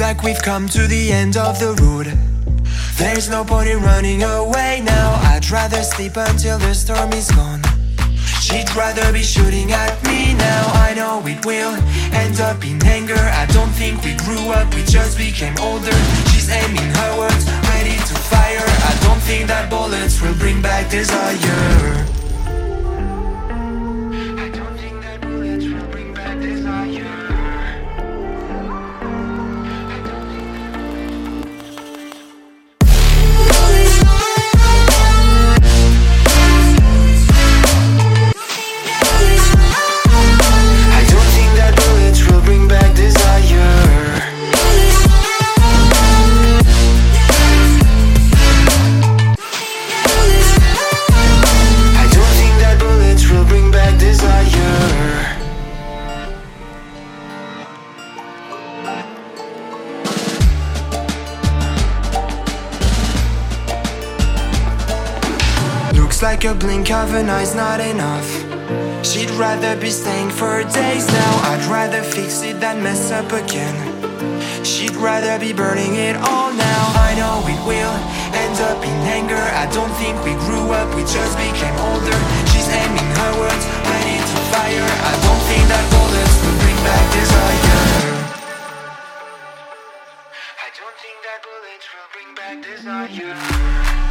like we've come to the end of the road. There's no point in running away now. I'd rather sleep until the storm is gone. She'd rather be shooting at me now. I know it will end up in anger. I don't think we grew up, we just became older. She's aiming her words, ready to fire. I don't think that bullets will bring back desire. Like a blink of an eye's not enough. She'd rather be staying for days now. I'd rather fix it than mess up again. She'd rather be burning it all now. I know it will end up in anger. I don't think we grew up, we just became older. She's aiming her words, ready to fire. I don't think that bullets will bring back desire. I don't think that bullets will bring back desire.